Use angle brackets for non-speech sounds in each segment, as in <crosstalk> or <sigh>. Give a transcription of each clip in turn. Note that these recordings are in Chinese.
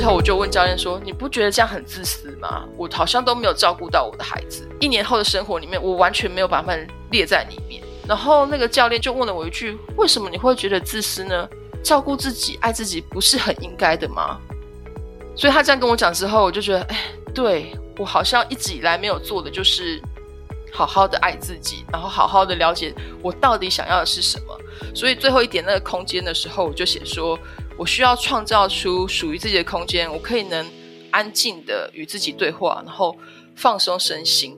事后我就问教练说：“你不觉得这样很自私吗？我好像都没有照顾到我的孩子。一年后的生活里面，我完全没有把他们列在里面。”然后那个教练就问了我一句：“为什么你会觉得自私呢？照顾自己、爱自己不是很应该的吗？”所以他这样跟我讲之后，我就觉得，哎，对，我好像一直以来没有做的就是好好的爱自己，然后好好的了解我到底想要的是什么。所以最后一点那个空间的时候，我就写说，我需要创造出属于自己的空间，我可以能安静的与自己对话，然后放松身心。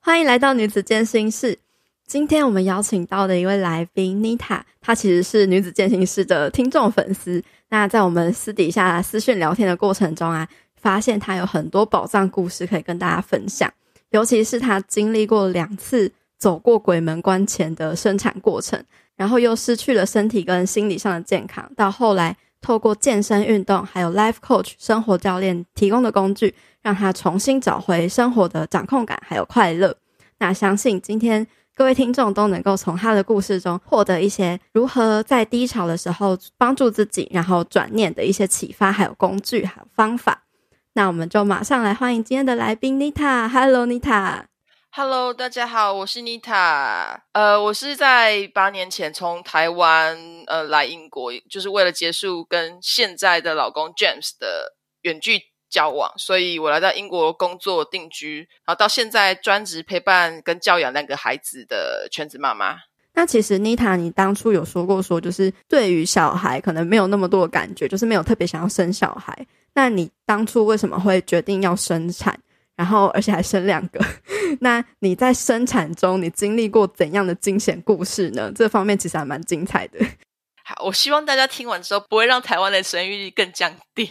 欢迎来到女子健心室。今天我们邀请到的一位来宾，Nita，她其实是女子健心室的听众粉丝。那在我们私底下私讯聊天的过程中啊，发现她有很多宝藏故事可以跟大家分享。尤其是她经历过两次走过鬼门关前的生产过程，然后又失去了身体跟心理上的健康，到后来透过健身运动，还有 Life Coach 生活教练提供的工具，让他重新找回生活的掌控感还有快乐。那相信今天。各位听众都能够从他的故事中获得一些如何在低潮的时候帮助自己，然后转念的一些启发，还有工具，还有方法。那我们就马上来欢迎今天的来宾妮塔。Hello，大家好，我是妮塔。呃，我是在八年前从台湾呃来英国，就是为了结束跟现在的老公 James 的远距交往，所以我来到英国工作定居，然后到现在专职陪伴跟教养两个孩子的全职妈妈。那其实妮塔，你当初有说过说，就是对于小孩可能没有那么多的感觉，就是没有特别想要生小孩。那你当初为什么会决定要生产，然后而且还生两个？<laughs> 那你在生产中你经历过怎样的惊险故事呢？这方面其实还蛮精彩的。<laughs> 好我希望大家听完之后不会让台湾的生育率更降低。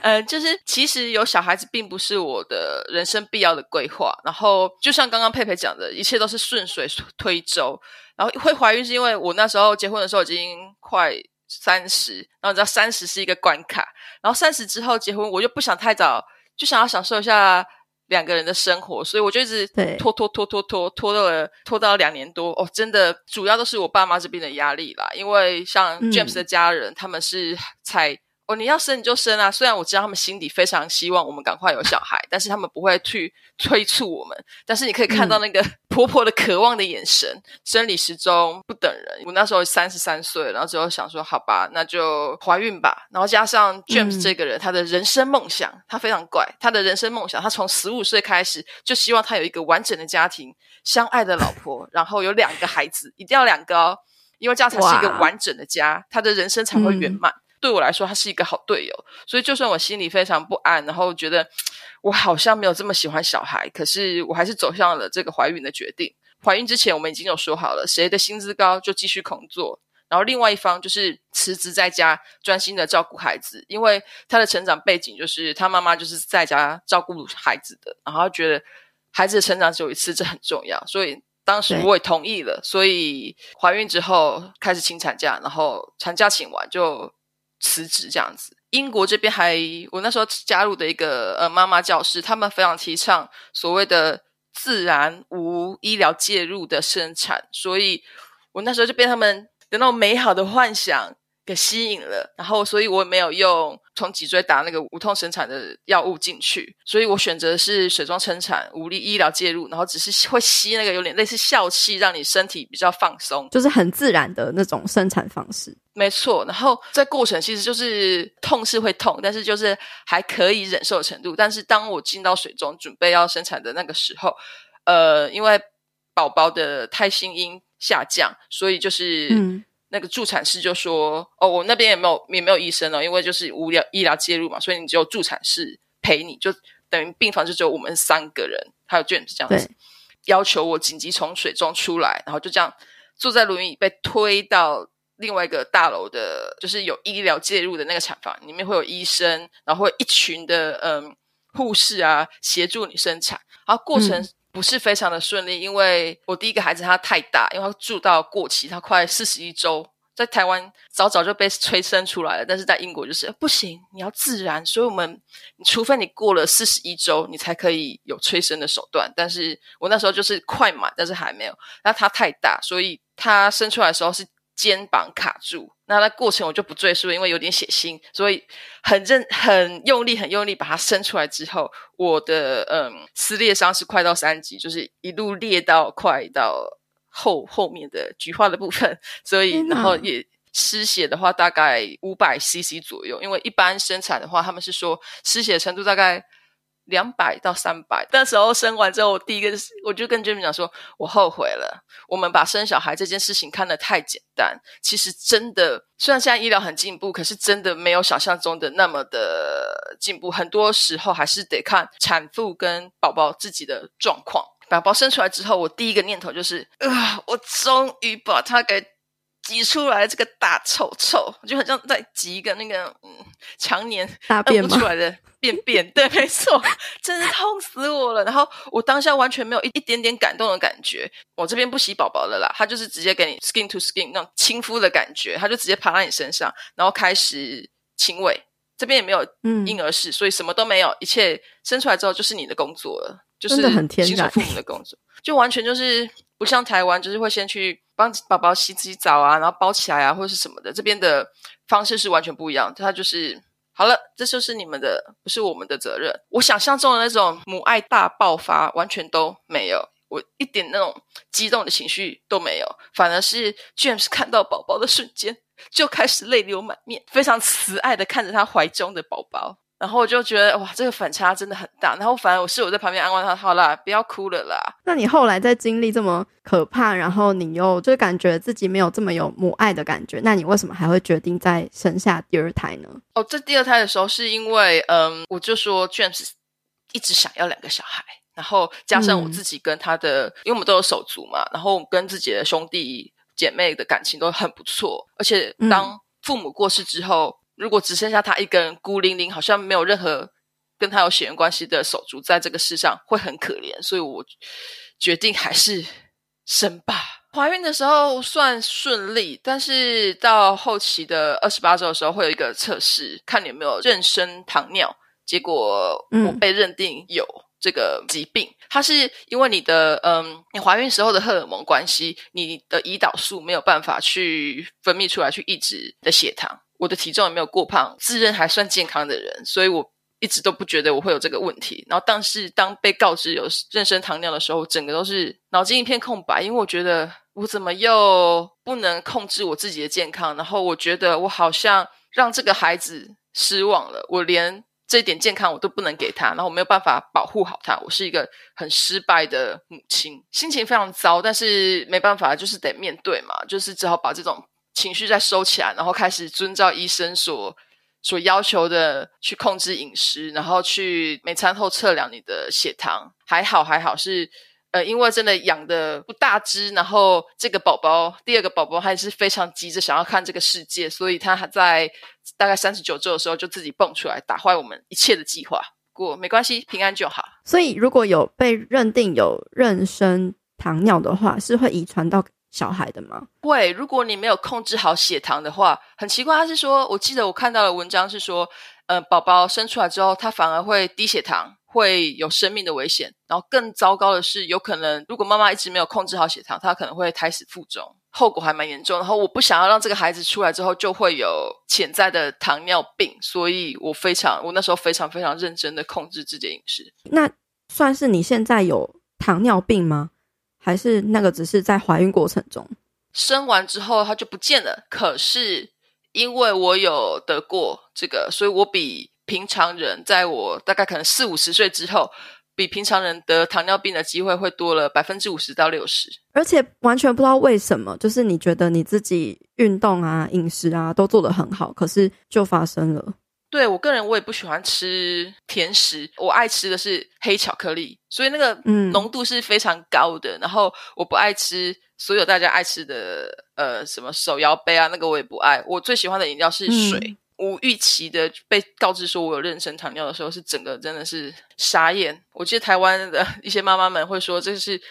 嗯，<laughs> 就是其实有小孩子并不是我的人生必要的规划。然后就像刚刚佩佩讲的，一切都是顺水推舟。然后会怀孕是因为我那时候结婚的时候已经快三十，然后你知道三十是一个关卡。然后三十之后结婚，我就不想太早，就想要享受一下。两个人的生活，所以我就一直拖拖拖拖拖拖到了拖到了两年多哦，真的主要都是我爸妈这边的压力啦，因为像 James 的家人，嗯、他们是才。哦，你要生你就生啊！虽然我知道他们心底非常希望我们赶快有小孩，但是他们不会去催促我们。但是你可以看到那个 <laughs> 婆婆的渴望的眼神，嗯、生理时钟不等人。我那时候三十三岁，然后之后想说，好吧，那就怀孕吧。然后加上 James 这个人，嗯、他的人生梦想，他非常怪。他的人生梦想，他从十五岁开始就希望他有一个完整的家庭，相爱的老婆，然后有两个孩子，一定要两个哦，因为这样才是一个完整的家，他的人生才会圆满。嗯对我来说，他是一个好队友，所以就算我心里非常不安，然后觉得我好像没有这么喜欢小孩，可是我还是走向了这个怀孕的决定。怀孕之前，我们已经有说好了，谁的薪资高就继续工作，然后另外一方就是辞职在家，专心的照顾孩子。因为他的成长背景就是他妈妈就是在家照顾孩子的，然后觉得孩子的成长只有一次，这很重要，所以当时我也同意了。所以怀孕之后开始请产假，然后产假请完就。辞职这样子，英国这边还我那时候加入的一个呃妈妈教室，他们非常提倡所谓的自然无医疗介入的生产，所以我那时候就被他们的那种美好的幻想给吸引了，然后所以我也没有用从脊椎打那个无痛生产的药物进去，所以我选择是水中生产，无力医疗介入，然后只是会吸那个有点类似笑气，让你身体比较放松，就是很自然的那种生产方式。没错，然后这过程其实就是痛是会痛，但是就是还可以忍受的程度。但是当我进到水中准备要生产的那个时候，呃，因为宝宝的胎心音下降，所以就是那个助产士就说：“嗯、哦，我那边也没有也没有医生哦，因为就是无聊医疗介入嘛，所以你只有助产士陪你，就等于病房就只有我们三个人，还有 James 这样子，要求我紧急从水中出来，然后就这样坐在轮椅被推到。”另外一个大楼的，就是有医疗介入的那个产房，里面会有医生，然后会一群的嗯护士啊协助你生产。然后过程不是非常的顺利，嗯、因为我第一个孩子他太大，因为他住到过期，他快四十一周，在台湾早早就被催生出来了，但是在英国就是不行，你要自然，所以我们除非你过了四十一周，你才可以有催生的手段。但是我那时候就是快满，但是还没有。那他太大，所以他生出来的时候是。肩膀卡住。那那过程我就不赘述，因为有点血腥，所以很认很用力很用力把它伸出来之后，我的嗯撕裂伤是快到三级，就是一路裂到快到后后面的菊花的部分，所以然后也失血的话大概五百 CC 左右，因为一般生产的话他们是说失血程度大概。两百到三百，那时候生完之后，我第一个我就跟 Jim 讲说，我后悔了。我们把生小孩这件事情看得太简单，其实真的，虽然现在医疗很进步，可是真的没有想象中的那么的进步。很多时候还是得看产妇跟宝宝自己的状况。宝宝生出来之后，我第一个念头就是，啊，我终于把他给。挤出来这个大臭臭，就很像在挤一个那个嗯，常年大便不出来的便便。<laughs> 对，没错，真是痛死我了。然后我当下完全没有一一点点感动的感觉。我这边不洗宝宝的啦，他就是直接给你 skin to skin 那种亲肤的感觉，他就直接爬到你身上，然后开始亲喂。这边也没有婴儿室，嗯，所以什么都没有，一切生出来之后就是你的工作了，就是新手父母的工作，就完全就是不像台湾，就是会先去。帮宝宝洗洗澡啊，然后包起来啊，或者是什么的，这边的方式是完全不一样。他就是好了，这就是你们的，不是我们的责任。我想象中的那种母爱大爆发完全都没有，我一点那种激动的情绪都没有，反而是 James 看到宝宝的瞬间就开始泪流满面，非常慈爱的看着他怀中的宝宝。然后我就觉得哇，这个反差真的很大。然后反而我室友在旁边安慰他：“好啦，不要哭了啦。”那你后来在经历这么可怕，然后你又就感觉自己没有这么有母爱的感觉，那你为什么还会决定再生下第二胎呢？哦，这第二胎的时候是因为，嗯，我就说 James 一直想要两个小孩，然后加上我自己跟他的，嗯、因为我们都有手足嘛，然后跟自己的兄弟姐妹的感情都很不错，而且当父母过世之后。嗯如果只剩下他一个人孤零零，好像没有任何跟他有血缘关系的手足在这个世上，会很可怜。所以我决定还是生吧。怀孕的时候算顺利，但是到后期的二十八周的时候，会有一个测试，看你有没有妊娠糖尿。结果我被认定有这个疾病，嗯、它是因为你的嗯，你怀孕时候的荷尔蒙关系，你的胰岛素没有办法去分泌出来，去抑制的血糖。我的体重也没有过胖，自认还算健康的人，所以我一直都不觉得我会有这个问题。然后，但是当被告知有妊娠糖尿的时候，整个都是脑筋一片空白，因为我觉得我怎么又不能控制我自己的健康？然后我觉得我好像让这个孩子失望了，我连这一点健康我都不能给他，然后我没有办法保护好他，我是一个很失败的母亲，心情非常糟，但是没办法，就是得面对嘛，就是只好把这种。情绪再收起来，然后开始遵照医生所所要求的去控制饮食，然后去每餐后测量你的血糖。还好还好是，呃，因为真的养的不大只，然后这个宝宝第二个宝宝还是非常急着想要看这个世界，所以他还在大概三十九周的时候就自己蹦出来，打坏我们一切的计划。不过没关系，平安就好。所以如果有被认定有妊娠糖尿的话，是会遗传到小孩的吗？会，如果你没有控制好血糖的话，很奇怪。他是说，我记得我看到的文章是说，呃，宝宝生出来之后，他反而会低血糖，会有生命的危险。然后更糟糕的是，有可能如果妈妈一直没有控制好血糖，她可能会胎死腹中，后果还蛮严重。然后我不想要让这个孩子出来之后就会有潜在的糖尿病，所以我非常，我那时候非常非常认真的控制自己的饮食。那算是你现在有糖尿病吗？还是那个只是在怀孕过程中生完之后它就不见了。可是因为我有得过这个，所以我比平常人在我大概可能四五十岁之后，比平常人得糖尿病的机会会多了百分之五十到六十。而且完全不知道为什么，就是你觉得你自己运动啊、饮食啊都做得很好，可是就发生了。对，我个人，我也不喜欢吃甜食，我爱吃的是黑巧克力，所以那个浓度是非常高的。嗯、然后我不爱吃所有大家爱吃的，呃，什么手摇杯啊，那个我也不爱。我最喜欢的饮料是水。嗯、无预期的被告知说我有妊娠糖尿的时候，是整个真的是傻眼。我记得台湾的 <laughs> 一些妈妈们会说，这是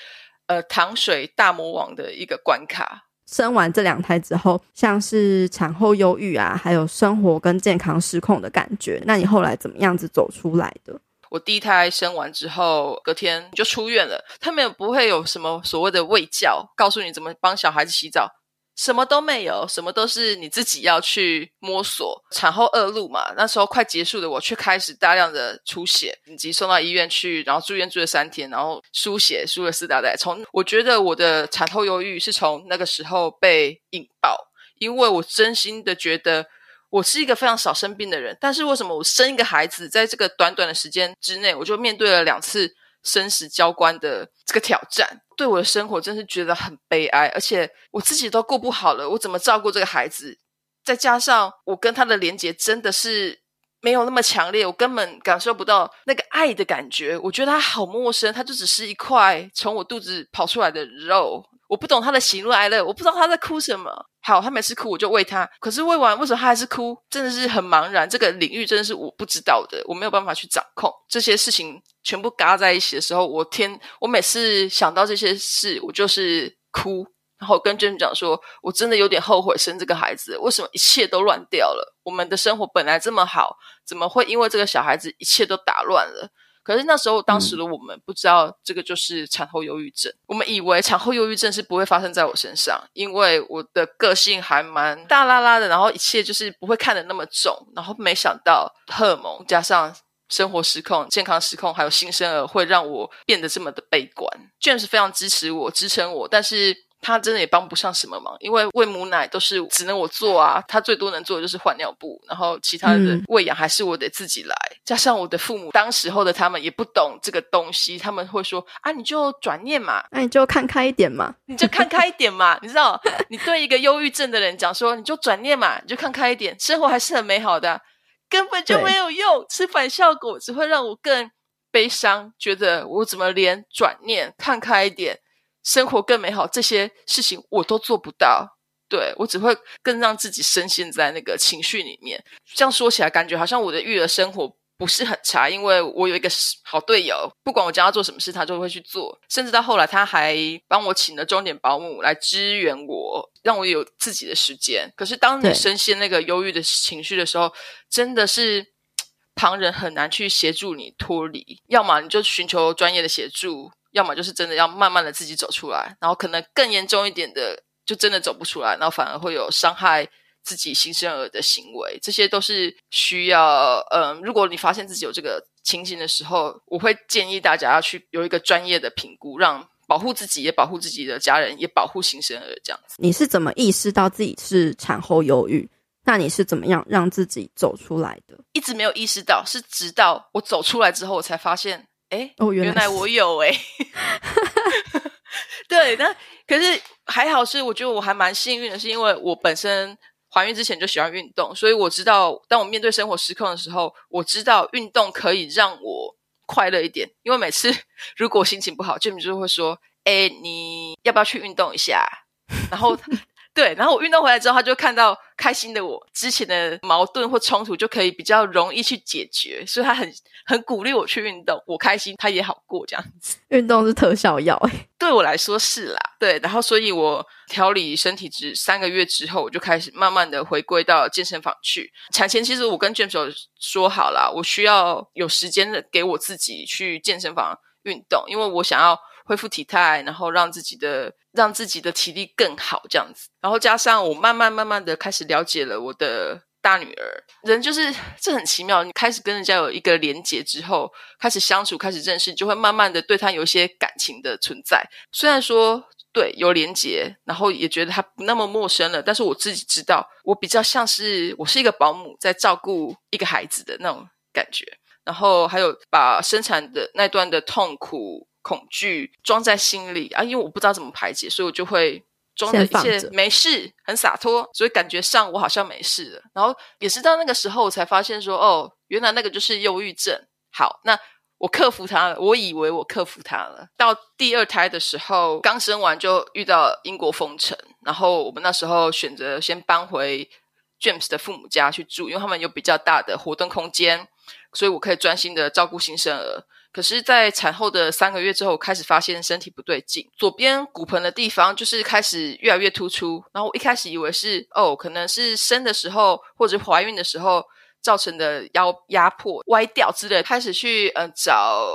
呃糖水大魔王的一个关卡。生完这两胎之后，像是产后忧郁啊，还有生活跟健康失控的感觉。那你后来怎么样子走出来的？我第一胎生完之后，隔天就出院了。他们也不会有什么所谓的卫教，告诉你怎么帮小孩子洗澡，什么都没有，什么都是你自己要去摸索。产后恶露嘛，那时候快结束的我却开始大量的出血，以及送到医院去，然后住院住了三天，然后输血输了四大袋。从我觉得我的产后忧郁是从那个时候被引爆，因为我真心的觉得。我是一个非常少生病的人，但是为什么我生一个孩子，在这个短短的时间之内，我就面对了两次生死交关的这个挑战？对我的生活真是觉得很悲哀，而且我自己都过不好了，我怎么照顾这个孩子？再加上我跟他的连接真的是没有那么强烈，我根本感受不到那个爱的感觉。我觉得他好陌生，他就只是一块从我肚子跑出来的肉。我不懂他的喜怒哀乐，我不知道他在哭什么。好，他每次哭我就喂他，可是喂完为什么他还是哭？真的是很茫然。这个领域真的是我不知道的，我没有办法去掌控这些事情，全部嘎在一起的时候，我天！我每次想到这些事，我就是哭，然后跟 j a m 讲说，我真的有点后悔生这个孩子，为什么一切都乱掉了？我们的生活本来这么好，怎么会因为这个小孩子一切都打乱了？可是那时候，当时的我们不知道这个就是产后忧郁症。嗯、我们以为产后忧郁症是不会发生在我身上，因为我的个性还蛮大啦啦的，然后一切就是不会看得那么重。然后没想到荷尔蒙加上生活失控、健康失控，还有新生儿，会让我变得这么的悲观。James 非常支持我、支撑我，但是。他真的也帮不上什么忙，因为喂母奶都是只能我做啊。他最多能做的就是换尿布，然后其他的喂养还是我得自己来。嗯、加上我的父母当时候的他们也不懂这个东西，他们会说啊，你就转念嘛，那你就看开一点嘛，你就看开一点嘛。<laughs> 你知道，你对一个忧郁症的人讲说，你就转念嘛，你就看开一点，生活还是很美好的，根本就没有用，是反效果，只会让我更悲伤，觉得我怎么连转念看开一点。生活更美好，这些事情我都做不到。对，我只会更让自己深陷在那个情绪里面。这样说起来，感觉好像我的育儿生活不是很差，因为我有一个好队友，不管我叫他做什么事，他就会去做。甚至到后来，他还帮我请了钟点保姆来支援我，让我有自己的时间。可是，当你深陷那个忧郁的情绪的时候，真的是 <tsk> 旁人很难去协助你脱离。要么你就寻求专业的协助。要么就是真的要慢慢的自己走出来，然后可能更严重一点的，就真的走不出来，然后反而会有伤害自己新生儿的行为，这些都是需要，嗯，如果你发现自己有这个情形的时候，我会建议大家要去有一个专业的评估，让保护自己，也保护自己的家人，也保护新生儿这样子。你是怎么意识到自己是产后忧郁？那你是怎么样让自己走出来的？一直没有意识到，是直到我走出来之后，我才发现。哎，哦，原来，我有哎，<laughs> <laughs> 对，那可是还好是，我觉得我还蛮幸运的，是因为我本身怀孕之前就喜欢运动，所以我知道，当我面对生活失控的时候，我知道运动可以让我快乐一点。因为每次如果心情不好，James 就会说：“哎，你要不要去运动一下？”然后。<laughs> 对，然后我运动回来之后，他就看到开心的我，之前的矛盾或冲突就可以比较容易去解决，所以他很很鼓励我去运动，我开心，他也好过这样子。运动是特效药，<laughs> 对我来说是啦。对，然后所以我调理身体只三个月之后，我就开始慢慢的回归到健身房去。产前其实我跟 James 说好了，我需要有时间的给我自己去健身房运动，因为我想要。恢复体态，然后让自己的让自己的体力更好，这样子。然后加上我慢慢慢慢的开始了解了我的大女儿，人就是这很奇妙。你开始跟人家有一个连结之后，开始相处，开始认识，就会慢慢的对她有一些感情的存在。虽然说对有连结，然后也觉得他不那么陌生了，但是我自己知道，我比较像是我是一个保姆在照顾一个孩子的那种感觉。然后还有把生产的那段的痛苦。恐惧装在心里啊，因为我不知道怎么排解，所以我就会装着一切没事，很洒脱，所以感觉上我好像没事了。然后也是到那个时候，我才发现说，哦，原来那个就是忧郁症。好，那我克服它了，我以为我克服它了。到第二胎的时候，刚生完就遇到英国封城，然后我们那时候选择先搬回 James 的父母家去住，因为他们有比较大的活动空间，所以我可以专心的照顾新生儿。可是，在产后的三个月之后，开始发现身体不对劲，左边骨盆的地方就是开始越来越突出。然后我一开始以为是哦，可能是生的时候或者怀孕的时候造成的腰压迫歪掉之类，开始去呃找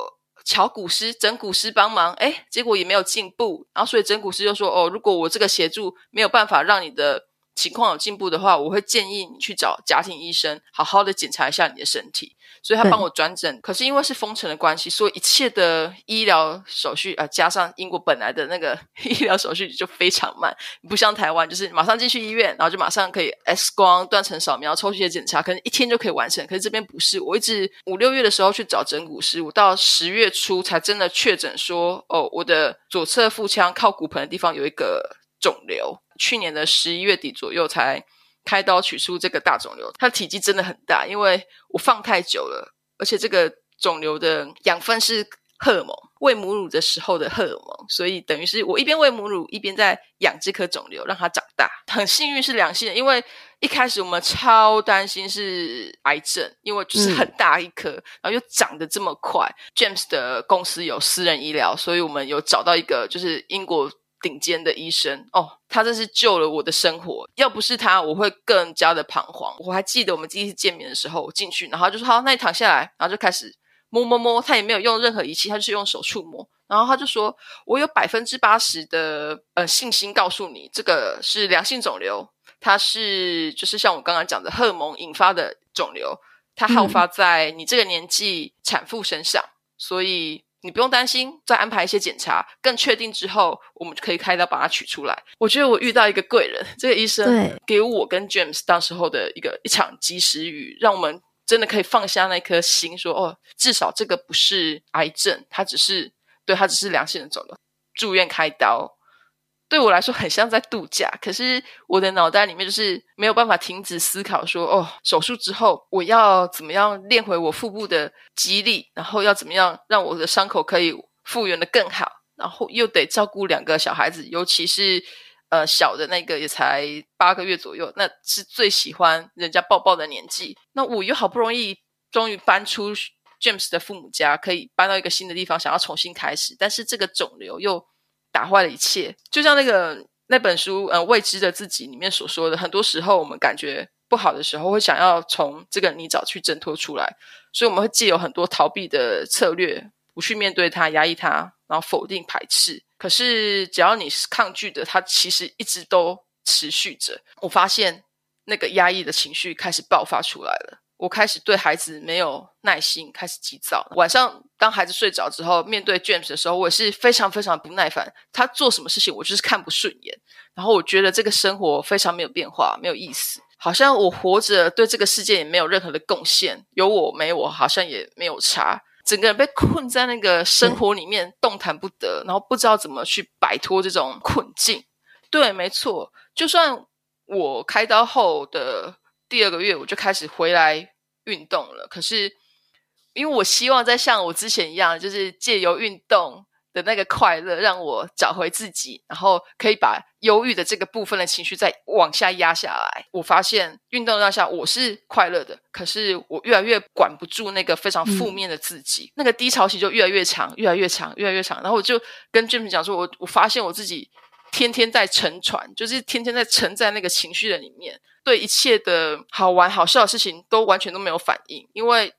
乔骨师、整骨师帮忙，哎，结果也没有进步。然后所以整骨师就说：“哦，如果我这个协助没有办法让你的。”情况有进步的话，我会建议你去找家庭医生，好好的检查一下你的身体。所以他帮我转诊，可是因为是封城的关系，所以一切的医疗手续啊、呃，加上英国本来的那个 <laughs> 医疗手续就非常慢，不像台湾，就是马上进去医院，然后就马上可以 X 光、断层扫描、抽血检查，可能一天就可以完成。可是这边不是，我一直五六月的时候去找整骨师，我到十月初才真的确诊说，哦，我的左侧腹腔靠骨盆的地方有一个肿瘤。去年的十一月底左右才开刀取出这个大肿瘤，它的体积真的很大，因为我放太久了，而且这个肿瘤的养分是荷尔蒙，喂母乳的时候的荷尔蒙，所以等于是我一边喂母乳，一边在养这颗肿瘤，让它长大。很幸运是良性的，因为一开始我们超担心是癌症，因为就是很大一颗，嗯、然后又长得这么快。James 的公司有私人医疗，所以我们有找到一个就是英国。顶尖的医生哦，他真是救了我的生活。要不是他，我会更加的彷徨。我还记得我们第一次见面的时候，我进去，然后就说：“好，那你躺下来。”然后就开始摸摸摸，他也没有用任何仪器，他就是用手触摸。然后他就说：“我有百分之八十的呃信心，告诉你这个是良性肿瘤，它是就是像我刚刚讲的荷尔蒙引发的肿瘤，它好发在你这个年纪产妇身上，嗯、所以。”你不用担心，再安排一些检查，更确定之后，我们就可以开刀把它取出来。我觉得我遇到一个贵人，这个医生给我跟 James 当时候的一个一场及时雨，让我们真的可以放下那颗心，说哦，至少这个不是癌症，它只是对，它只是良性的肿瘤，住院开刀。对我来说很像在度假，可是我的脑袋里面就是没有办法停止思考说，哦，手术之后我要怎么样练回我腹部的肌力，然后要怎么样让我的伤口可以复原得更好，然后又得照顾两个小孩子，尤其是呃小的那个也才八个月左右，那是最喜欢人家抱抱的年纪。那我又好不容易终于搬出 James 的父母家，可以搬到一个新的地方，想要重新开始，但是这个肿瘤又。打坏了一切，就像那个那本书《呃未知的自己》里面所说的，很多时候我们感觉不好的时候，会想要从这个泥沼去挣脱出来，所以我们会借有很多逃避的策略，不去面对它，压抑它，然后否定、排斥。可是只要你是抗拒的，它其实一直都持续着。我发现那个压抑的情绪开始爆发出来了。我开始对孩子没有耐心，开始急躁。晚上当孩子睡着之后，面对 James 的时候，我也是非常非常不耐烦。他做什么事情，我就是看不顺眼。然后我觉得这个生活非常没有变化，没有意思，好像我活着对这个世界也没有任何的贡献。有我没我，好像也没有差。整个人被困在那个生活里面，动弹不得，然后不知道怎么去摆脱这种困境。对，没错，就算我开刀后的。第二个月我就开始回来运动了，可是因为我希望在像我之前一样，就是借由运动的那个快乐，让我找回自己，然后可以把忧郁的这个部分的情绪再往下压下来。我发现运动当下我是快乐的，可是我越来越管不住那个非常负面的自己，嗯、那个低潮期就越来越长，越来越长，越来越长。然后我就跟 James 讲说，我我发现我自己。天天在沉船，就是天天在沉在那个情绪的里面，对一切的好玩好笑的事情都完全都没有反应，因为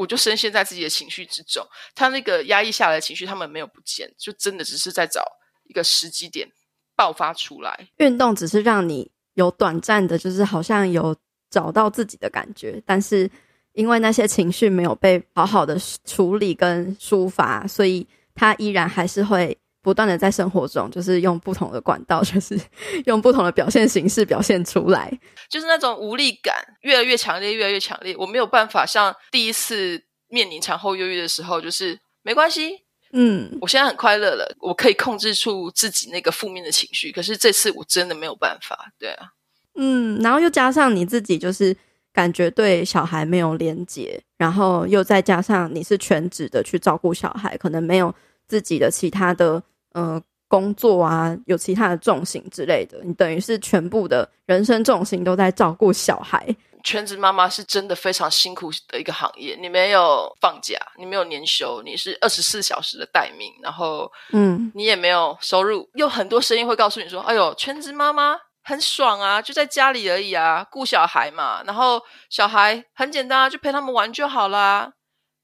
我就深陷在自己的情绪之中。他那个压抑下来的情绪，他们没有不见，就真的只是在找一个时机点爆发出来。运动只是让你有短暂的，就是好像有找到自己的感觉，但是因为那些情绪没有被好好的处理跟抒发，所以他依然还是会。不断的在生活中，就是用不同的管道，就是 <laughs> 用不同的表现形式表现出来，就是那种无力感越来越强烈，越来越强烈。我没有办法像第一次面临产后忧郁的时候，就是没关系，嗯，我现在很快乐了，我可以控制住自己那个负面的情绪。可是这次我真的没有办法，对啊，嗯，然后又加上你自己，就是感觉对小孩没有连结，然后又再加上你是全职的去照顾小孩，可能没有自己的其他的。呃，工作啊，有其他的重心之类的，你等于是全部的人生重心都在照顾小孩。全职妈妈是真的非常辛苦的一个行业，你没有放假，你没有年休，你是二十四小时的待命，然后，嗯，你也没有收入，有很多声音会告诉你说：“哎呦，全职妈妈很爽啊，就在家里而已啊，顾小孩嘛，然后小孩很简单啊，就陪他们玩就好啦。”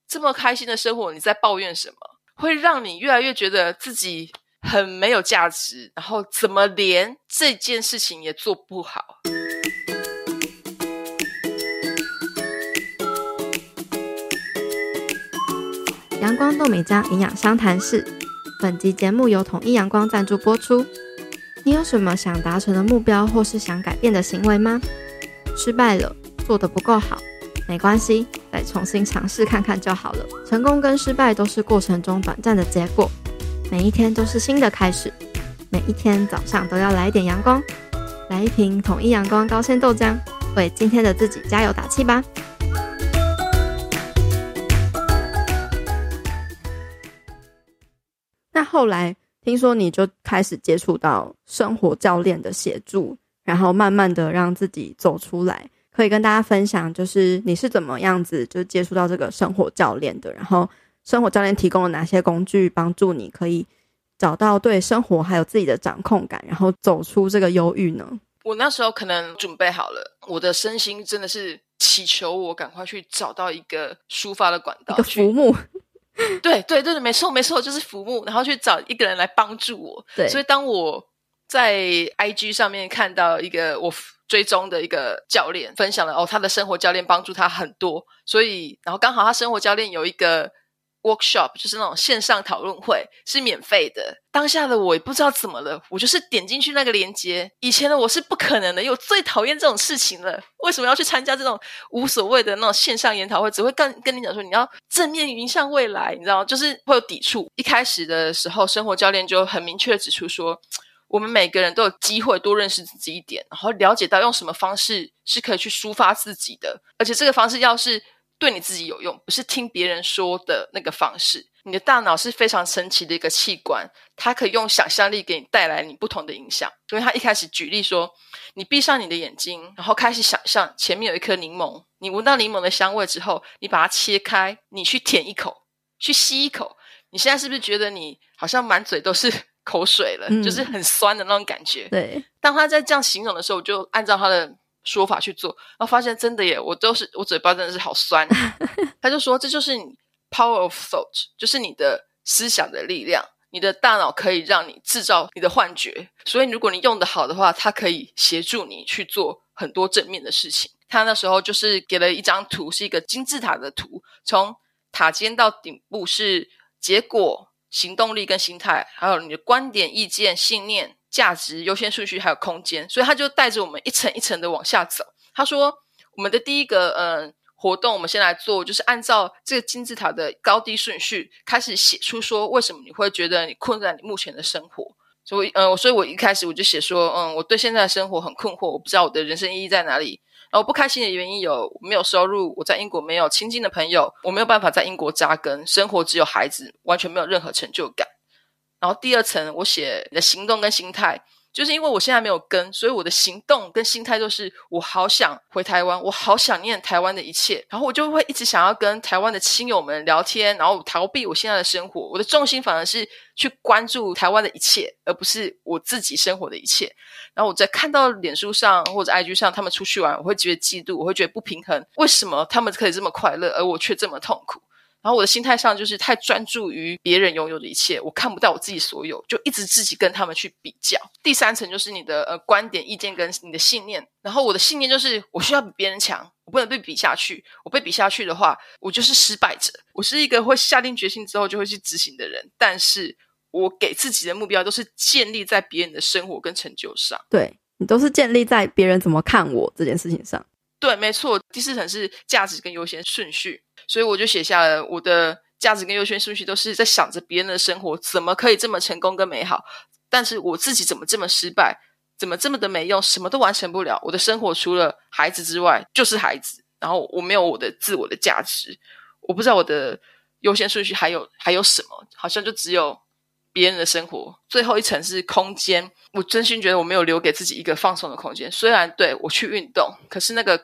这么开心的生活，你在抱怨什么？会让你越来越觉得自己很没有价值，然后怎么连这件事情也做不好？阳光豆米浆营养商谈室，本集节目由统一阳光赞助播出。你有什么想达成的目标，或是想改变的行为吗？失败了，做得不够好。没关系，再重新尝试看看就好了。成功跟失败都是过程中短暂的结果，每一天都是新的开始。每一天早上都要来一点阳光，来一瓶统一阳光高纤豆浆，为今天的自己加油打气吧。那后来听说你就开始接触到生活教练的协助，然后慢慢的让自己走出来。可以跟大家分享，就是你是怎么样子就接触到这个生活教练的，然后生活教练提供了哪些工具帮助你可以找到对生活还有自己的掌控感，然后走出这个忧郁呢？我那时候可能准备好了，我的身心真的是祈求我赶快去找到一个抒发的管道，一个浮木。对 <laughs> 对对，没错没错，就是浮木，然后去找一个人来帮助我。对，所以当我在 IG 上面看到一个我。追踪的一个教练分享了哦，他的生活教练帮助他很多，所以然后刚好他生活教练有一个 workshop，就是那种线上讨论会，是免费的。当下的我也不知道怎么了，我就是点进去那个链接。以前的我是不可能的，因为我最讨厌这种事情了。为什么要去参加这种无所谓的那种线上研讨会？只会跟跟你讲说你要正面迎向未来，你知道吗？就是会有抵触。一开始的时候，生活教练就很明确的指出说。我们每个人都有机会多认识自己一点，然后了解到用什么方式是可以去抒发自己的，而且这个方式要是对你自己有用，不是听别人说的那个方式。你的大脑是非常神奇的一个器官，它可以用想象力给你带来你不同的影响。所以他一开始举例说，你闭上你的眼睛，然后开始想象前面有一颗柠檬，你闻到柠檬的香味之后，你把它切开，你去舔一口，去吸一口，你现在是不是觉得你好像满嘴都是？口水了，就是很酸的那种感觉。嗯、对，当他在这样形容的时候，我就按照他的说法去做，然后发现真的耶，我都是我嘴巴真的是好酸。<laughs> 他就说，这就是你 power of thought，就是你的思想的力量，你的大脑可以让你制造你的幻觉，所以如果你用的好的话，它可以协助你去做很多正面的事情。他那时候就是给了一张图，是一个金字塔的图，从塔尖到顶部是结果。行动力跟心态，还有你的观点、意见、信念、价值、优先顺序，还有空间，所以他就带着我们一层一层的往下走。他说，我们的第一个嗯活动，我们先来做，就是按照这个金字塔的高低顺序开始写出说，为什么你会觉得你困在你目前的生活。所以嗯，所以我一开始我就写说，嗯，我对现在的生活很困惑，我不知道我的人生意义在哪里。然后不开心的原因有没有收入，我在英国没有亲近的朋友，我没有办法在英国扎根，生活只有孩子，完全没有任何成就感。然后第二层，我写你的行动跟心态。就是因为我现在没有根，所以我的行动跟心态都是我好想回台湾，我好想念台湾的一切，然后我就会一直想要跟台湾的亲友们聊天，然后逃避我现在的生活。我的重心反而是去关注台湾的一切，而不是我自己生活的一切。然后我在看到脸书上或者 IG 上他们出去玩，我会觉得嫉妒，我会觉得不平衡，为什么他们可以这么快乐，而我却这么痛苦？然后我的心态上就是太专注于别人拥有的一切，我看不到我自己所有，就一直自己跟他们去比较。第三层就是你的呃观点、意见跟你的信念。然后我的信念就是我需要比别人强，我不能被比下去。我被比下去的话，我就是失败者。我是一个会下定决心之后就会去执行的人，但是我给自己的目标都是建立在别人的生活跟成就上。对，你都是建立在别人怎么看我这件事情上。对，没错。第四层是价值跟优先顺序。所以我就写下了我的价值跟优先顺序，都是在想着别人的生活怎么可以这么成功跟美好，但是我自己怎么这么失败，怎么这么的没用，什么都完成不了。我的生活除了孩子之外就是孩子，然后我没有我的自我的价值，我不知道我的优先顺序还有还有什么，好像就只有别人的生活。最后一层是空间，我真心觉得我没有留给自己一个放松的空间。虽然对我去运动，可是那个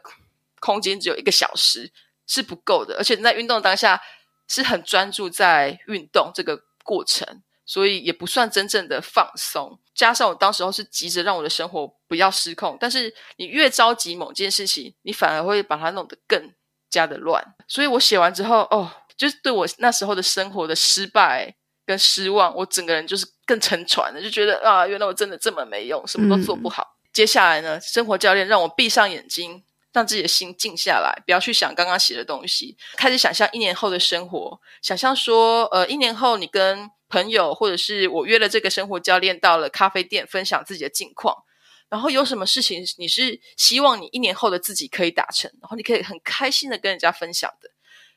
空间只有一个小时。是不够的，而且在运动当下是很专注在运动这个过程，所以也不算真正的放松。加上我当时候是急着让我的生活不要失控，但是你越着急某件事情，你反而会把它弄得更加的乱。所以我写完之后，哦，就是对我那时候的生活的失败跟失望，我整个人就是更沉船了，就觉得啊，原来我真的这么没用，什么都做不好。嗯、接下来呢，生活教练让我闭上眼睛，让自己的心静下来，不要去想刚刚写的东西，开始想象一年后的生活，想象说，呃，一年后你跟朋友或者是我约了这个生活教练到了咖啡店，分享自己的近况。然后有什么事情你是希望你一年后的自己可以达成，然后你可以很开心的跟人家分享的。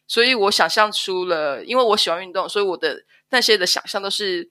所以我想象出了，因为我喜欢运动，所以我的那些的想象都是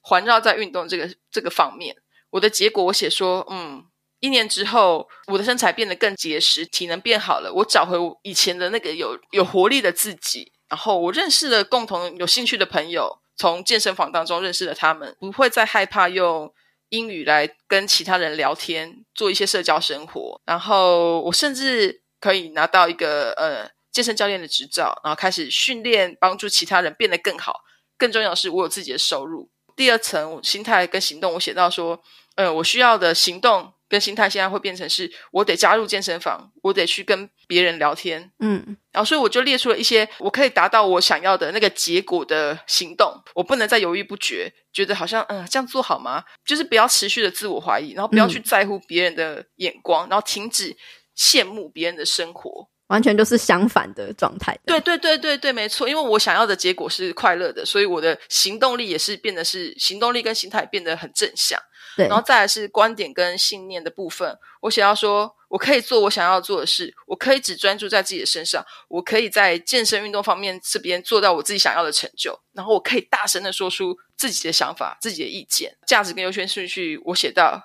环绕在运动这个这个方面。我的结果我写说，嗯，一年之后我的身材变得更结实，体能变好了，我找回我以前的那个有有活力的自己。然后我认识了共同有兴趣的朋友，从健身房当中认识了他们，不会再害怕用。英语来跟其他人聊天，做一些社交生活，然后我甚至可以拿到一个呃健身教练的执照，然后开始训练，帮助其他人变得更好。更重要的是，我有自己的收入。第二层心态跟行动，我写到说，呃，我需要的行动。跟心态现在会变成是，我得加入健身房，我得去跟别人聊天，嗯，然后所以我就列出了一些我可以达到我想要的那个结果的行动，我不能再犹豫不决，觉得好像嗯这样做好吗？就是不要持续的自我怀疑，然后不要去在乎别人的眼光，嗯，然后停止羡慕别人的生活，完全就是相反的状态。对对对对对，没错，因为我想要的结果是快乐的，所以我的行动力也是变得是行动力跟心态变得很正向。对，然后再来是观点跟信念的部分。我想要说，我可以做我想要做的事，我可以只专注在自己的身上，我可以在健身运动方面这边做到我自己想要的成就。然后我可以大声的说出自己的想法、自己的意见、价值跟优先顺序。我写到，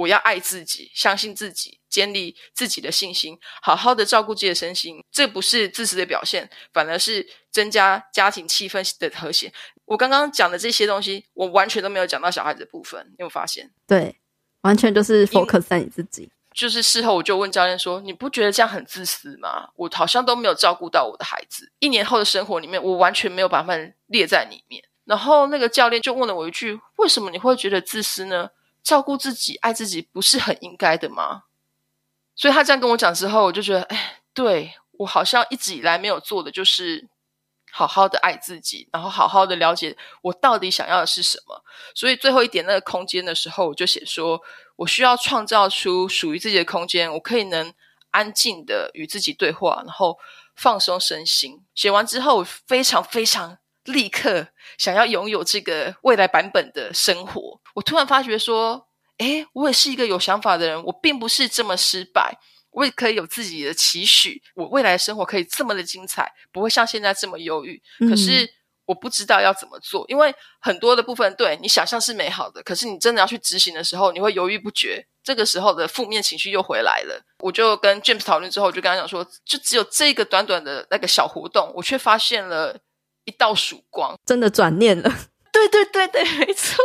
我要爱自己，相信自己，建立自己的信心，好好的照顾自己的身心。这不是自私的表现，反而是增加家庭气氛的和谐。我刚刚讲的这些东西，我完全都没有讲到小孩子的部分，你有没有发现？对，完全就是 focus 在你自己。就是事后我就问教练说：“你不觉得这样很自私吗？我好像都没有照顾到我的孩子。一年后的生活里面，我完全没有把他们列在里面。”然后那个教练就问了我一句：“为什么你会觉得自私呢？照顾自己、爱自己不是很应该的吗？”所以他这样跟我讲之后，我就觉得，哎，对，我好像一直以来没有做的就是。好好的爱自己，然后好好的了解我到底想要的是什么。所以最后一点那个空间的时候，我就写说，我需要创造出属于自己的空间，我可以能安静的与自己对话，然后放松身心。写完之后，我非常非常立刻想要拥有这个未来版本的生活。我突然发觉说，诶，我也是一个有想法的人，我并不是这么失败。我也可以有自己的期许，我未来的生活可以这么的精彩，不会像现在这么忧郁。可是我不知道要怎么做，因为很多的部分对你想象是美好的，可是你真的要去执行的时候，你会犹豫不决。这个时候的负面情绪又回来了。我就跟 James 讨论之后，我就跟他讲说，就只有这个短短的那个小活动，我却发现了一道曙光，真的转念了。对对对对，<laughs> 没错。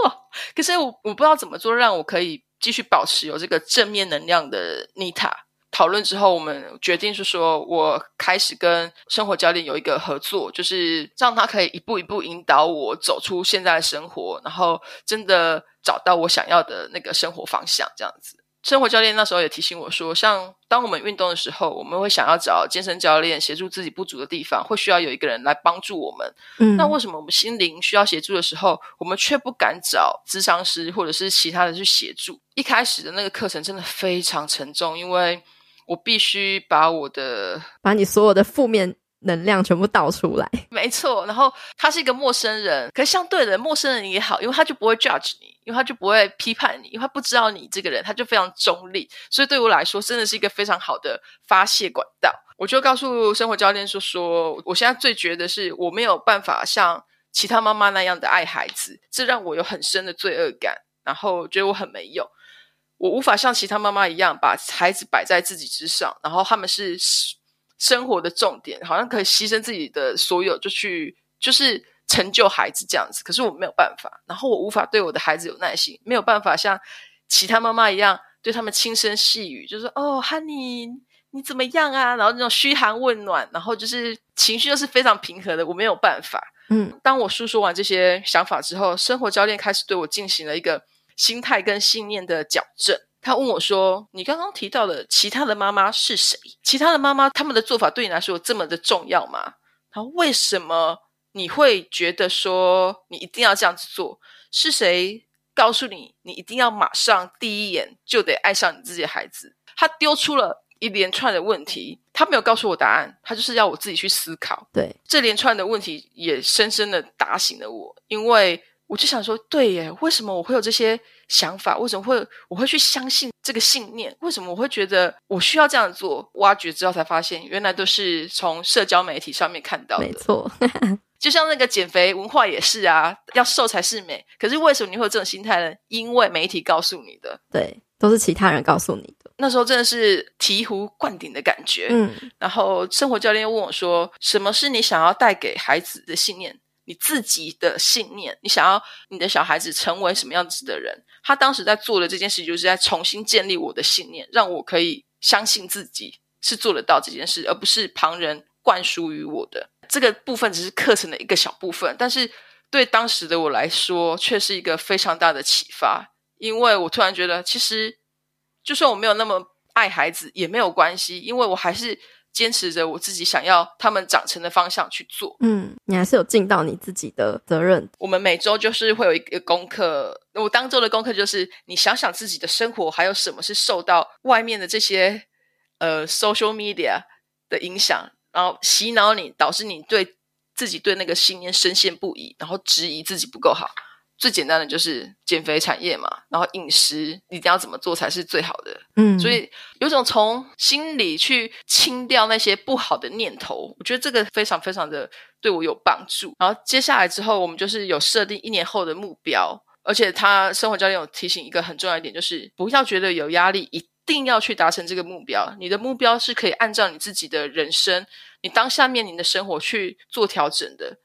可是我我不知道怎么做，让我可以继续保持有这个正面能量的 Nita。讨论之后，我们决定是说，我开始跟生活教练有一个合作，就是让他可以一步一步引导我走出现在的生活，然后真的找到我想要的那个生活方向。这样子，生活教练那时候也提醒我说，像当我们运动的时候，我们会想要找健身教练协助自己不足的地方，会需要有一个人来帮助我们。嗯，那为什么我们心灵需要协助的时候，我们却不敢找咨商师或者是其他的去协助？一开始的那个课程真的非常沉重，因为我必须把我的把你所有的负面能量全部倒出来，没错。然后他是一个陌生人，可是相对的陌生人也好，因为他就不会 judge 你，因为他就不会批判你，因为他不知道你这个人，他就非常中立。所以对我来说，真的是一个非常好的发泄管道。我就告诉生活教练说：“说我现在最觉得是我没有办法像其他妈妈那样的爱孩子，这让我有很深的罪恶感，然后觉得我很没用。”我无法像其他妈妈一样把孩子摆在自己之上，然后他们是生活的重点，好像可以牺牲自己的所有就去就是成就孩子这样子。可是我没有办法，然后我无法对我的孩子有耐心，没有办法像其他妈妈一样对他们轻声细语，就是哦，Honey，你怎么样啊？然后那种嘘寒问暖，然后就是情绪又是非常平和的，我没有办法。嗯，当我诉说完这些想法之后，生活教练开始对我进行了一个。心态跟信念的矫正。他问我说：“你刚刚提到的其他的妈妈是谁？其他的妈妈他们的做法对你来说有这么的重要吗？”然后为什么你会觉得说你一定要这样子做？是谁告诉你你一定要马上第一眼就得爱上你自己的孩子？他丢出了一连串的问题，他没有告诉我答案，他就是要我自己去思考。对，这连串的问题也深深的打醒了我，因为我就想说，对耶，为什么我会有这些想法？为什么会我会去相信这个信念？为什么我会觉得我需要这样做？挖掘之后才发现，原来都是从社交媒体上面看到的。没错，就像那个减肥文化也是啊，要瘦才是美。可是为什么你会有这种心态呢？因为媒体告诉你的，对，都是其他人告诉你的。那时候真的是醍醐灌顶的感觉。嗯，然后生活教练又问我说：“什么是你想要带给孩子的信念？”你自己的信念，你想要你的小孩子成为什么样子的人？他当时在做的这件事，就是在重新建立我的信念，让我可以相信自己是做得到这件事，而不是旁人灌输于我的。这个部分只是课程的一个小部分，但是对当时的我来说，却是一个非常大的启发。因为我突然觉得，其实就算我没有那么爱孩子，也没有关系，因为我还是。坚持着我自己想要他们长成的方向去做。嗯，你还是有尽到你自己的责任。我们每周就是会有一个功课，我当周的功课就是你想想自己的生活还有什么是受到外面的这些呃 social media 的影响，然后洗脑你，导致你对自己对那个信念深陷不疑，然后质疑自己不够好。最简单的就是减肥产业嘛，然后饮食一定要怎么做才是最好的？嗯，所以有种从心里去清掉那些不好的念头，我觉得这个非常非常的对我有帮助。然后接下来之后，我们就是有设定一年后的目标，而且他生活教练有提醒一个很重要一点，就是不要觉得有压力，一定要去达成这个目标。你的目标是可以按照你自己的人生，你当下面临的生活去做调整的，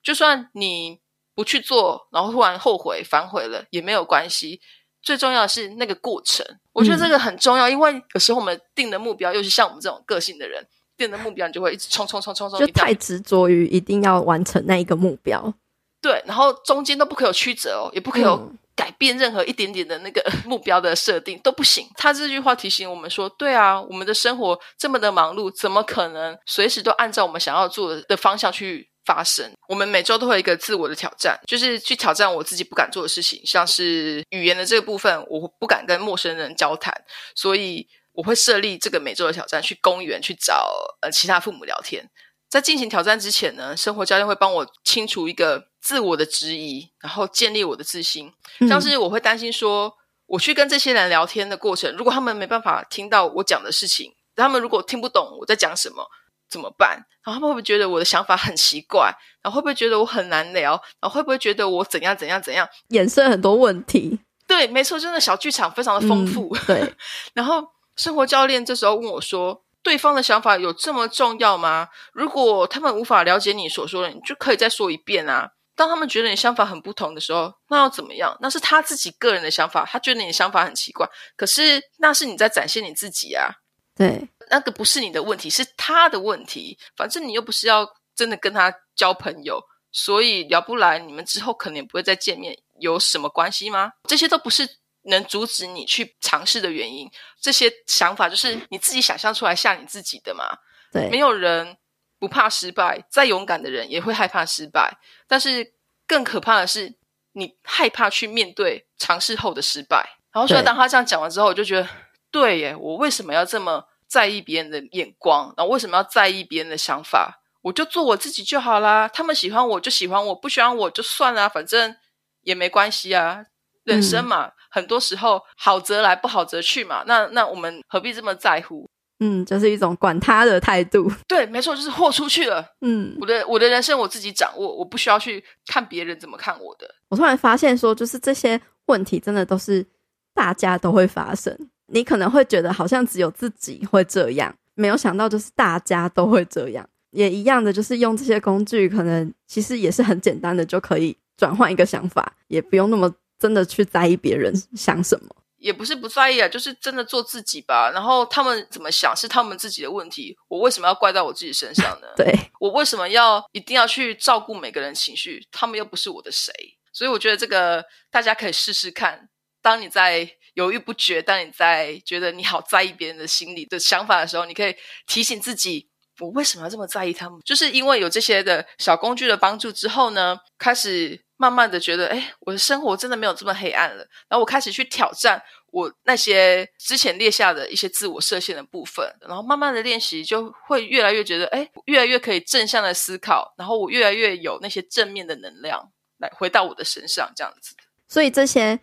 就算你。不去做，然后突然后悔反悔了也没有关系。最重要的是那个过程，我觉得这个很重要，嗯、因为有时候我们定的目标，又是像我们这种个性的人定的目标，你就会一直冲冲冲冲冲，就太执着于一定要完成那一个目标。对，然后中间都不可以有曲折哦，也不可以有改变任何一点点的那个 <laughs> 目标的设定都不行。他这句话提醒我们说：对啊，我们的生活这么的忙碌，怎么可能随时都按照我们想要做的方向去发生，我们每周都会有一个自我的挑战，就是去挑战我自己不敢做的事情，像是语言的这个部分，我不敢跟陌生人交谈，所以我会设立这个每周的挑战，去公园去找呃其他父母聊天。在进行挑战之前呢，生活教练会帮我清除一个自我的质疑，然后建立我的自信。像是我会担心说，我去跟这些人聊天的过程，如果他们没办法听到我讲的事情，他们如果听不懂我在讲什么。怎么办？然后他们会不会觉得我的想法很奇怪？然后会不会觉得我很难聊？然后会不会觉得我怎样怎样怎样？衍生很多问题。对，没错，真的小剧场非常的丰富。嗯、对。<laughs> 然后生活教练这时候问我说：“对方的想法有这么重要吗？如果他们无法了解你所说的，你就可以再说一遍啊。当他们觉得你想法很不同的时候，那要怎么样？那是他自己个人的想法，他觉得你的想法很奇怪。可是那是你在展现你自己啊。”对。那个不是你的问题，是他的问题。反正你又不是要真的跟他交朋友，所以聊不来，你们之后可能也不会再见面，有什么关系吗？这些都不是能阻止你去尝试的原因。这些想法就是你自己想象出来吓你自己的嘛。对，没有人不怕失败，再勇敢的人也会害怕失败。但是更可怕的是，你害怕去面对尝试后的失败。然后，所以当他这样讲完之后，我就觉得，对耶，我为什么要这么？在意别人的眼光，然后为什么要在意别人的想法？我就做我自己就好啦。他们喜欢我就喜欢我，不喜欢我就算啦，反正也没关系啊。人生嘛，嗯、很多时候好则来，不好则去嘛。那那我们何必这么在乎？嗯，就是一种管他的态度。对，没错，就是豁出去了。嗯，我的我的人生我自己掌握，我不需要去看别人怎么看我的。我突然发现说，就是这些问题真的都是大家都会发生。你可能会觉得好像只有自己会这样，没有想到就是大家都会这样，也一样的，就是用这些工具，可能其实也是很简单的就可以转换一个想法，也不用那么真的去在意别人想什么，也不是不在意啊，就是真的做自己吧。然后他们怎么想是他们自己的问题，我为什么要怪在我自己身上呢？<laughs> 对，我为什么要一定要去照顾每个人情绪？他们又不是我的谁，所以我觉得这个大家可以试试看。当你在犹豫不决，当你在觉得你好在意别人的心理的想法的时候，你可以提醒自己，我为什么要这么在意他们？就是因为有这些的小工具的帮助之后呢，开始慢慢的觉得，哎，我的生活真的没有这么黑暗了。然后我开始去挑战我那些之前列下的一些自我设限的部分，然后慢慢的练习，就会越来越觉得，哎，越来越可以正向的思考，然后我越来越有那些正面的能量来回到我的身上，这样子。所以这些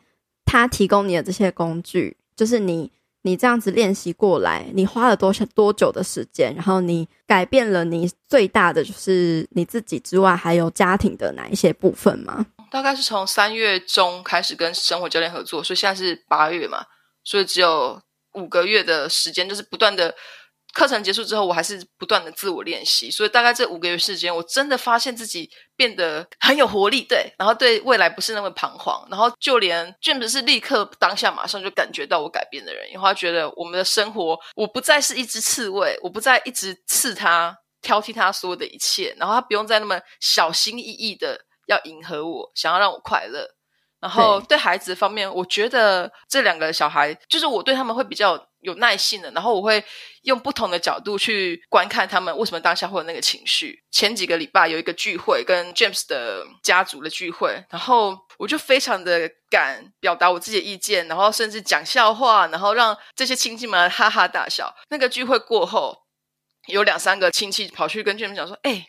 他提供你的这些工具，就是你。你这样子练习过来，你花了多少多久的时间？然后你改变了你最大的就是你自己之外，还有家庭的哪一些部分吗？大概是从三月中开始跟生活教练合作，所以现在是八月嘛，所以只有五个月的时间，就是不断的。课程结束之后，我还是不断的自我练习，所以大概这五个月时间，我真的发现自己变得很有活力，对，然后对未来不是那么彷徨，然后就连娟子是立刻当下马上就感觉到我改变的人，因为他觉得我们的生活，我不再是一只刺猬，我不再一直刺他、挑剔他所有的一切，然后他不用再那么小心翼翼的要迎合我，想要让我快乐。然后对孩子方面，我觉得这两个小孩，就是我对他们会比较有耐性的，然后我会用不同的角度去观看他们为什么当下会有那个情绪。前几个礼拜有一个聚会，跟 James 的家族的聚会，然后我就非常的敢表达我自己的意见，然后甚至讲笑话，然后让这些亲戚们哈哈大笑。那个聚会过后，有两三个亲戚跑去跟 James 讲说：“哎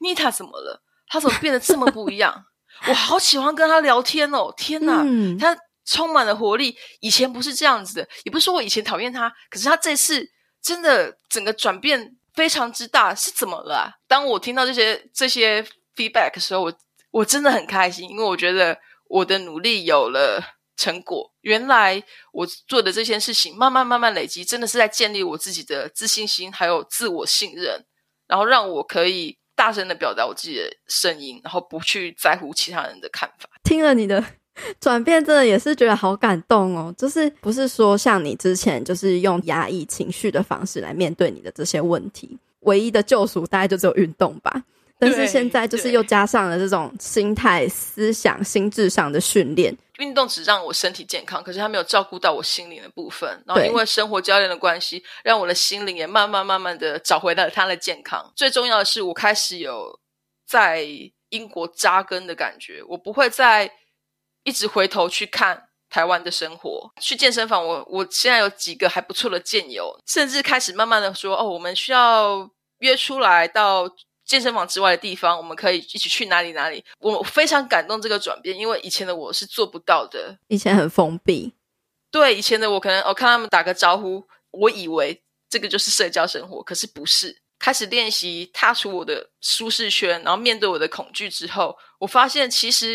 ，Nita 怎么了？他怎么变得这么不一样？” <laughs> 我好喜欢跟他聊天哦！天哪，嗯、他充满了活力。以前不是这样子的，也不是说我以前讨厌他，可是他这次真的整个转变非常之大，是怎么了啊？当我听到这些这些 feedback 的时候，我我真的很开心，因为我觉得我的努力有了成果。原来我做的这件事情，慢慢慢慢累积，真的是在建立我自己的自信心，还有自我信任，然后让我可以。大声的表达我自己的声音，然后不去在乎其他人的看法。听了你的 <laughs> 转变，真的也是觉得好感动哦。就是不是说像你之前就是用压抑情绪的方式来面对你的这些问题，唯一的救赎大概就只有运动吧。但是现在就是又加上了这种心态、思想、心智上的训练。运动只让我身体健康，可是他没有照顾到我心灵的部分。然后因为生活教练的关系，让我的心灵也慢慢慢慢的找回了他的健康。最重要的是，我开始有在英国扎根的感觉。我不会再一直回头去看台湾的生活。去健身房，我我现在有几个还不错的健友，甚至开始慢慢的说：“哦，我们需要约出来到。”健身房之外的地方，我们可以一起去哪里？哪里？我非常感动这个转变，因为以前的我是做不到的，以前很封闭。对，以前的我可能我看他们打个招呼，我以为这个就是社交生活，可是不是。开始练习踏出我的舒适圈，然后面对我的恐惧之后，我发现其实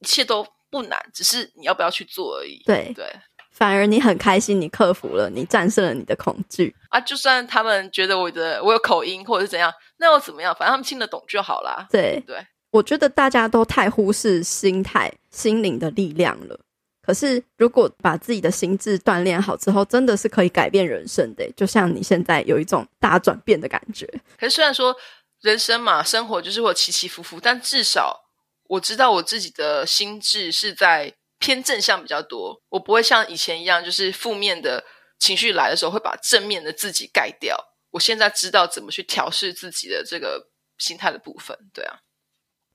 一切都不难，只是你要不要去做而已。对对。反而你很开心，你克服了，你战胜了你的恐惧啊！就算他们觉得我的我有口音或者是怎样，那又怎么样？反正他们听得懂就好啦。对对，我觉得大家都太忽视心态、心灵的力量了。可是如果把自己的心智锻炼好之后，真的是可以改变人生的。就像你现在有一种大转变的感觉。可是虽然说人生嘛，生活就是会起起伏伏，但至少我知道我自己的心智是在。偏正向比较多，我不会像以前一样，就是负面的情绪来的时候会把正面的自己盖掉。我现在知道怎么去调试自己的这个心态的部分，对啊，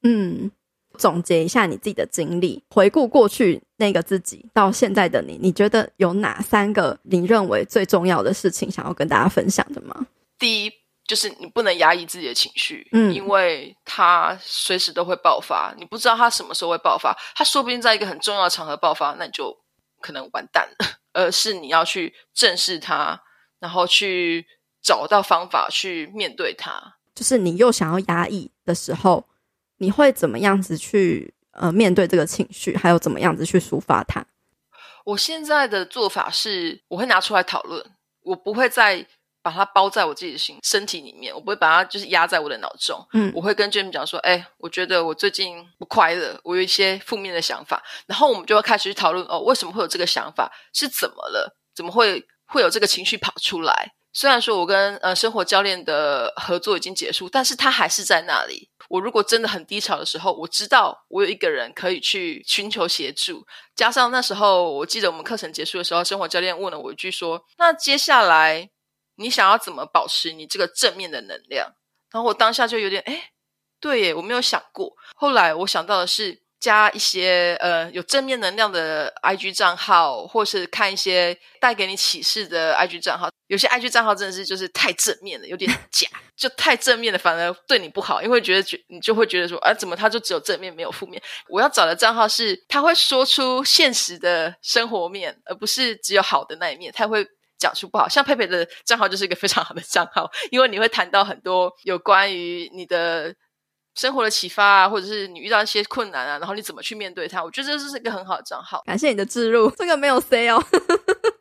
嗯，总结一下你自己的经历，回顾过去那个自己到现在的你，你觉得有哪三个你认为最重要的事情想要跟大家分享的吗？第一。就是你不能压抑自己的情绪，嗯，因为他随时都会爆发，你不知道他什么时候会爆发，他说不定在一个很重要的场合爆发，那你就可能完蛋了。<laughs> 而是你要去正视他，然后去找到方法去面对它。就是你又想要压抑的时候，你会怎么样子去呃面对这个情绪，还有怎么样子去抒发它？我现在的做法是，我会拿出来讨论，我不会再。把它包在我自己的心身体里面，我不会把它就是压在我的脑中。嗯，我会跟 James 讲说：“哎、欸，我觉得我最近不快乐，我有一些负面的想法。”然后我们就会开始去讨论：“哦，为什么会有这个想法？是怎么了？怎么会会有这个情绪跑出来？”虽然说我跟呃生活教练的合作已经结束，但是他还是在那里。我如果真的很低潮的时候，我知道我有一个人可以去寻求协助。加上那时候，我记得我们课程结束的时候，生活教练问了我一句说：“那接下来？”你想要怎么保持你这个正面的能量？然后我当下就有点，哎，对耶，我没有想过。后来我想到的是。加一些呃有正面能量的 IG 账号，或是看一些带给你启示的 IG 账号。有些 IG 账号真的是就是太正面了，有点 <laughs> 假，就太正面了，反而对你不好，因为觉得觉你就会觉得说，啊，怎么他就只有正面没有负面？我要找的账号是他会说出现实的生活面，而不是只有好的那一面。他会讲出不好，像佩佩的账号就是一个非常好的账号，因为你会谈到很多有关于你的。生活的启发啊，或者是你遇到一些困难啊，然后你怎么去面对它？我觉得这是一个很好的账号。感谢你的置入，这个没有 C 哦，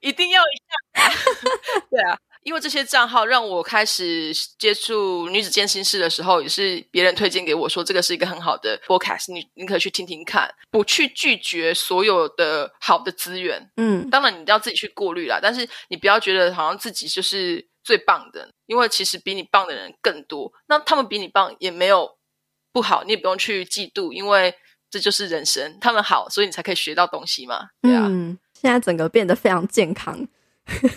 一定要一下。<laughs> 对啊，因为这些账号让我开始接触女子健心室的时候，也是别人推荐给我说，这个是一个很好的 podcast，你你可以去听听看。不去拒绝所有的好的资源，嗯，当然你要自己去过滤啦，但是你不要觉得好像自己就是最棒的，因为其实比你棒的人更多，那他们比你棒也没有。不好，你也不用去嫉妒，因为这就是人生。他们好，所以你才可以学到东西嘛。对啊，嗯，现在整个变得非常健康。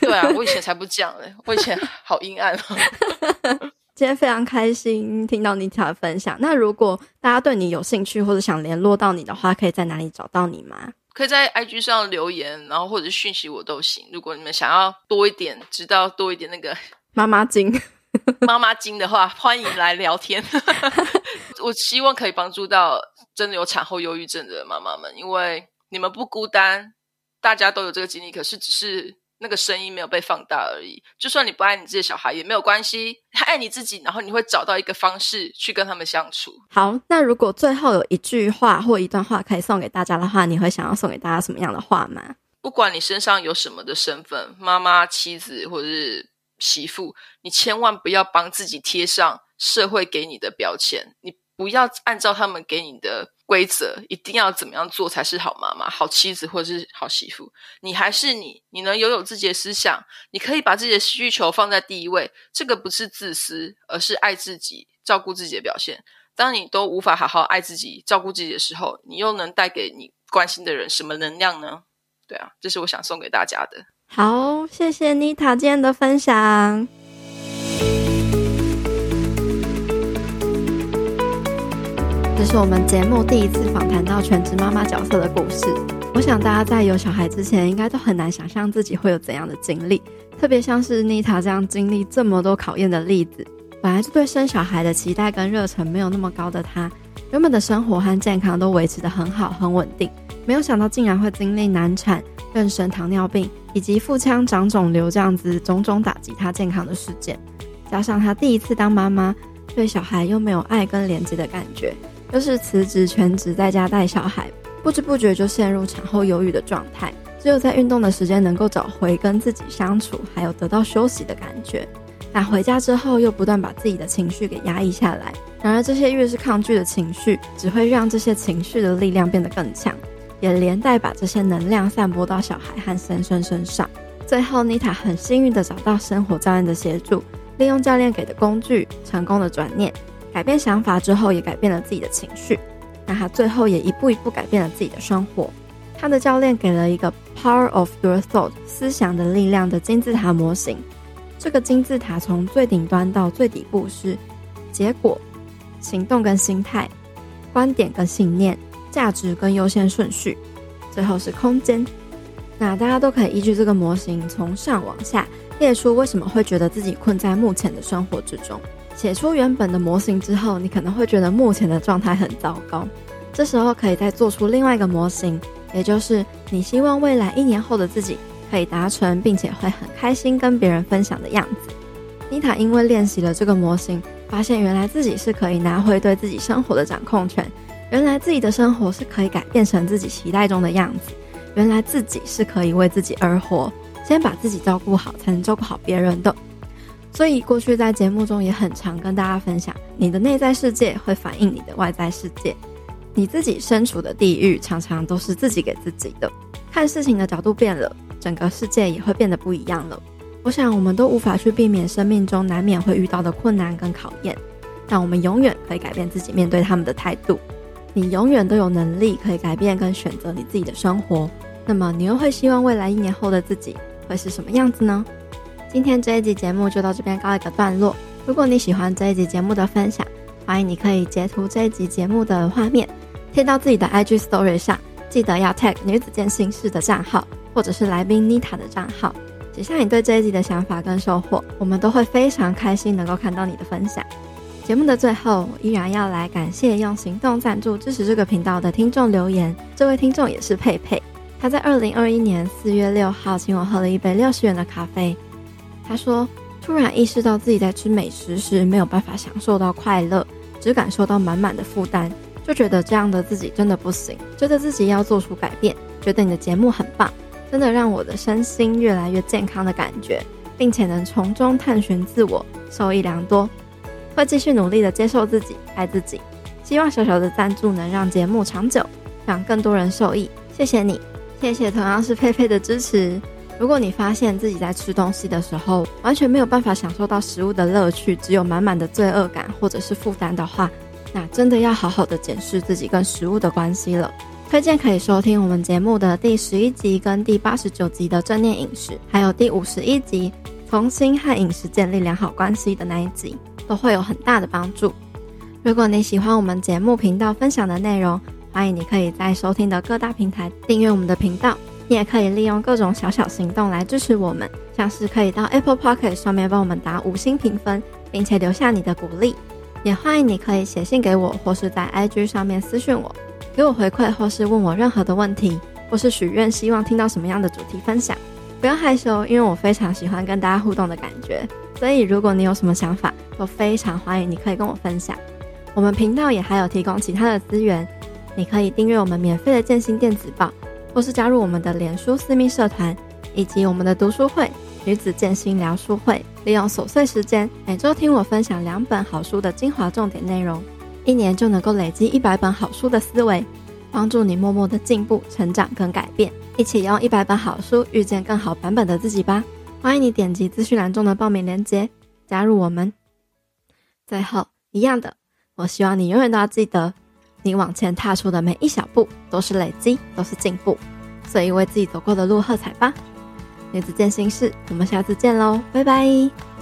对啊，我以前 <laughs> 才不这样嘞，我以前好阴暗。<laughs> 今天非常开心听到妮塔的分享。那如果大家对你有兴趣或者想联络到你的话，可以在哪里找到你吗？可以在 IG 上留言，然后或者是讯息我都行。如果你们想要多一点，知道多一点那个妈妈经。<laughs> 妈妈经的话，欢迎来聊天。<laughs> 我希望可以帮助到真的有产后忧郁症的妈妈们，因为你们不孤单，大家都有这个经历，可是只是那个声音没有被放大而已。就算你不爱你自己的小孩也没有关系，他 <laughs> 爱你自己，然后你会找到一个方式去跟他们相处。好，那如果最后有一句话或一段话可以送给大家的话，你会想要送给大家什么样的话吗？不管你身上有什么的身份，妈妈、妻子，或者是。媳妇，你千万不要帮自己贴上社会给你的标签，你不要按照他们给你的规则，一定要怎么样做才是好妈妈、好妻子或者是好媳妇。你还是你，你能拥有自己的思想，你可以把自己的需求放在第一位，这个不是自私，而是爱自己、照顾自己的表现。当你都无法好好爱自己、照顾自己的时候，你又能带给你关心的人什么能量呢？对啊，这是我想送给大家的。好，谢谢妮塔今天的分享。这是我们节目第一次访谈到全职妈妈角色的故事。我想大家在有小孩之前，应该都很难想象自己会有怎样的经历，特别像是妮塔这样经历这么多考验的例子。本来就对生小孩的期待跟热忱没有那么高的她，原本的生活和健康都维持得很好，很稳定。没有想到竟然会经历难产、妊娠、糖尿病以及腹腔长肿瘤这样子种种打击她健康的事件，加上她第一次当妈妈，对小孩又没有爱跟连接的感觉，又是辞职全职在家带小孩，不知不觉就陷入产后忧郁的状态。只有在运动的时间能够找回跟自己相处，还有得到休息的感觉。但回家之后又不断把自己的情绪给压抑下来，然而这些越是抗拒的情绪，只会让这些情绪的力量变得更强。也连带把这些能量散播到小孩和先生身上。最后，妮塔很幸运地找到生活教练的协助，利用教练给的工具，成功的转念，改变想法之后，也改变了自己的情绪。那她最后也一步一步改变了自己的生活。她的教练给了一个 Power of Your Thought 思想的力量的金字塔模型。这个金字塔从最顶端到最底部是结果、行动跟心态、观点跟信念。价值跟优先顺序，最后是空间。那大家都可以依据这个模型，从上往下列出为什么会觉得自己困在目前的生活之中。写出原本的模型之后，你可能会觉得目前的状态很糟糕。这时候可以再做出另外一个模型，也就是你希望未来一年后的自己可以达成，并且会很开心跟别人分享的样子。妮塔因为练习了这个模型，发现原来自己是可以拿回对自己生活的掌控权。原来自己的生活是可以改变成自己期待中的样子。原来自己是可以为自己而活，先把自己照顾好，才能照顾好别人的。所以过去在节目中也很常跟大家分享，你的内在世界会反映你的外在世界。你自己身处的地狱常常都是自己给自己的。看事情的角度变了，整个世界也会变得不一样了。我想我们都无法去避免生命中难免会遇到的困难跟考验，但我们永远可以改变自己面对他们的态度。你永远都有能力可以改变跟选择你自己的生活，那么你又会希望未来一年后的自己会是什么样子呢？今天这一集节目就到这边告一个段落。如果你喜欢这一集节目的分享，欢迎你可以截图这一集节目的画面，贴到自己的 IG Story 上，记得要 tag 女子健心室的账号，或者是来宾妮塔的账号，写下你对这一集的想法跟收获，我们都会非常开心能够看到你的分享。节目的最后，我依然要来感谢用行动赞助支持这个频道的听众留言，这位听众也是佩佩。他在二零二一年四月六号请我喝了一杯六十元的咖啡。他说，突然意识到自己在吃美食时没有办法享受到快乐，只感受到满满的负担，就觉得这样的自己真的不行，觉得自己要做出改变。觉得你的节目很棒，真的让我的身心越来越健康的感觉，并且能从中探寻自我，受益良多。会继续努力的接受自己，爱自己。希望小小的赞助能让节目长久，让更多人受益。谢谢你。谢谢同样是佩佩的支持。如果你发现自己在吃东西的时候，完全没有办法享受到食物的乐趣，只有满满的罪恶感或者是负担的话，那真的要好好的检视自己跟食物的关系了。推荐可以收听我们节目的第十一集跟第八十九集的正念饮食，还有第五十一集重新和饮食建立良好关系的那一集，都会有很大的帮助。如果你喜欢我们节目频道分享的内容，欢迎你可以在收听的各大平台订阅我们的频道，你也可以利用各种小小行动来支持我们，像是可以到 Apple Pocket 上面帮我们打五星评分，并且留下你的鼓励。也欢迎你可以写信给我，或是在 IG 上面私讯我，给我回馈，或是问我任何的问题，或是许愿希望听到什么样的主题分享。不要害羞，因为我非常喜欢跟大家互动的感觉，所以如果你有什么想法，都非常欢迎你可以跟我分享。我们频道也还有提供其他的资源。你可以订阅我们免费的建心电子报，或是加入我们的脸书私密社团，以及我们的读书会——女子建心聊书会。利用琐碎时间，每周听我分享两本好书的精华重点内容，一年就能够累积一百本好书的思维，帮助你默默的进步、成长跟改变。一起用一百本好书遇见更好版本的自己吧！欢迎你点击资讯栏中的报名链接，加入我们。最后，一样的，我希望你永远都要记得。你往前踏出的每一小步都是累积，都是进步，所以为自己走过的路喝彩吧！女子健心事，我们下次见喽，拜拜。